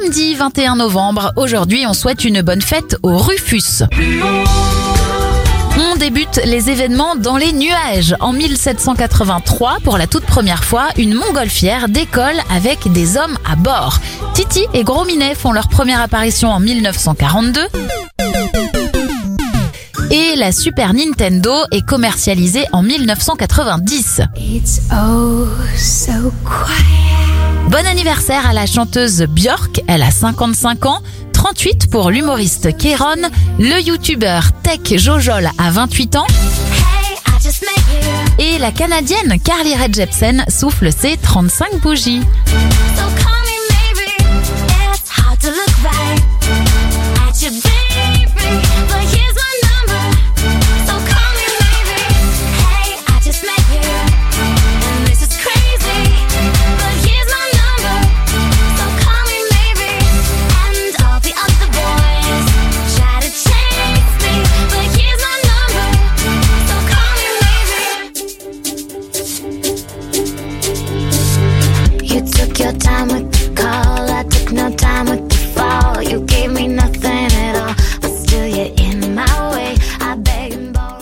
samedi 21 novembre. Aujourd'hui, on souhaite une bonne fête au Rufus. On débute les événements dans les nuages. En 1783, pour la toute première fois, une montgolfière décolle avec des hommes à bord. Titi et Gros Minet font leur première apparition en 1942. Et la Super Nintendo est commercialisée en 1990. It's oh so quiet. Bon anniversaire à la chanteuse Björk, elle a 55 ans. 38 pour l'humoriste Kéron, le youtubeur Tech Jojol a 28 ans et la canadienne Carly Rae Jepsen souffle ses 35 bougies. Took your time with the call,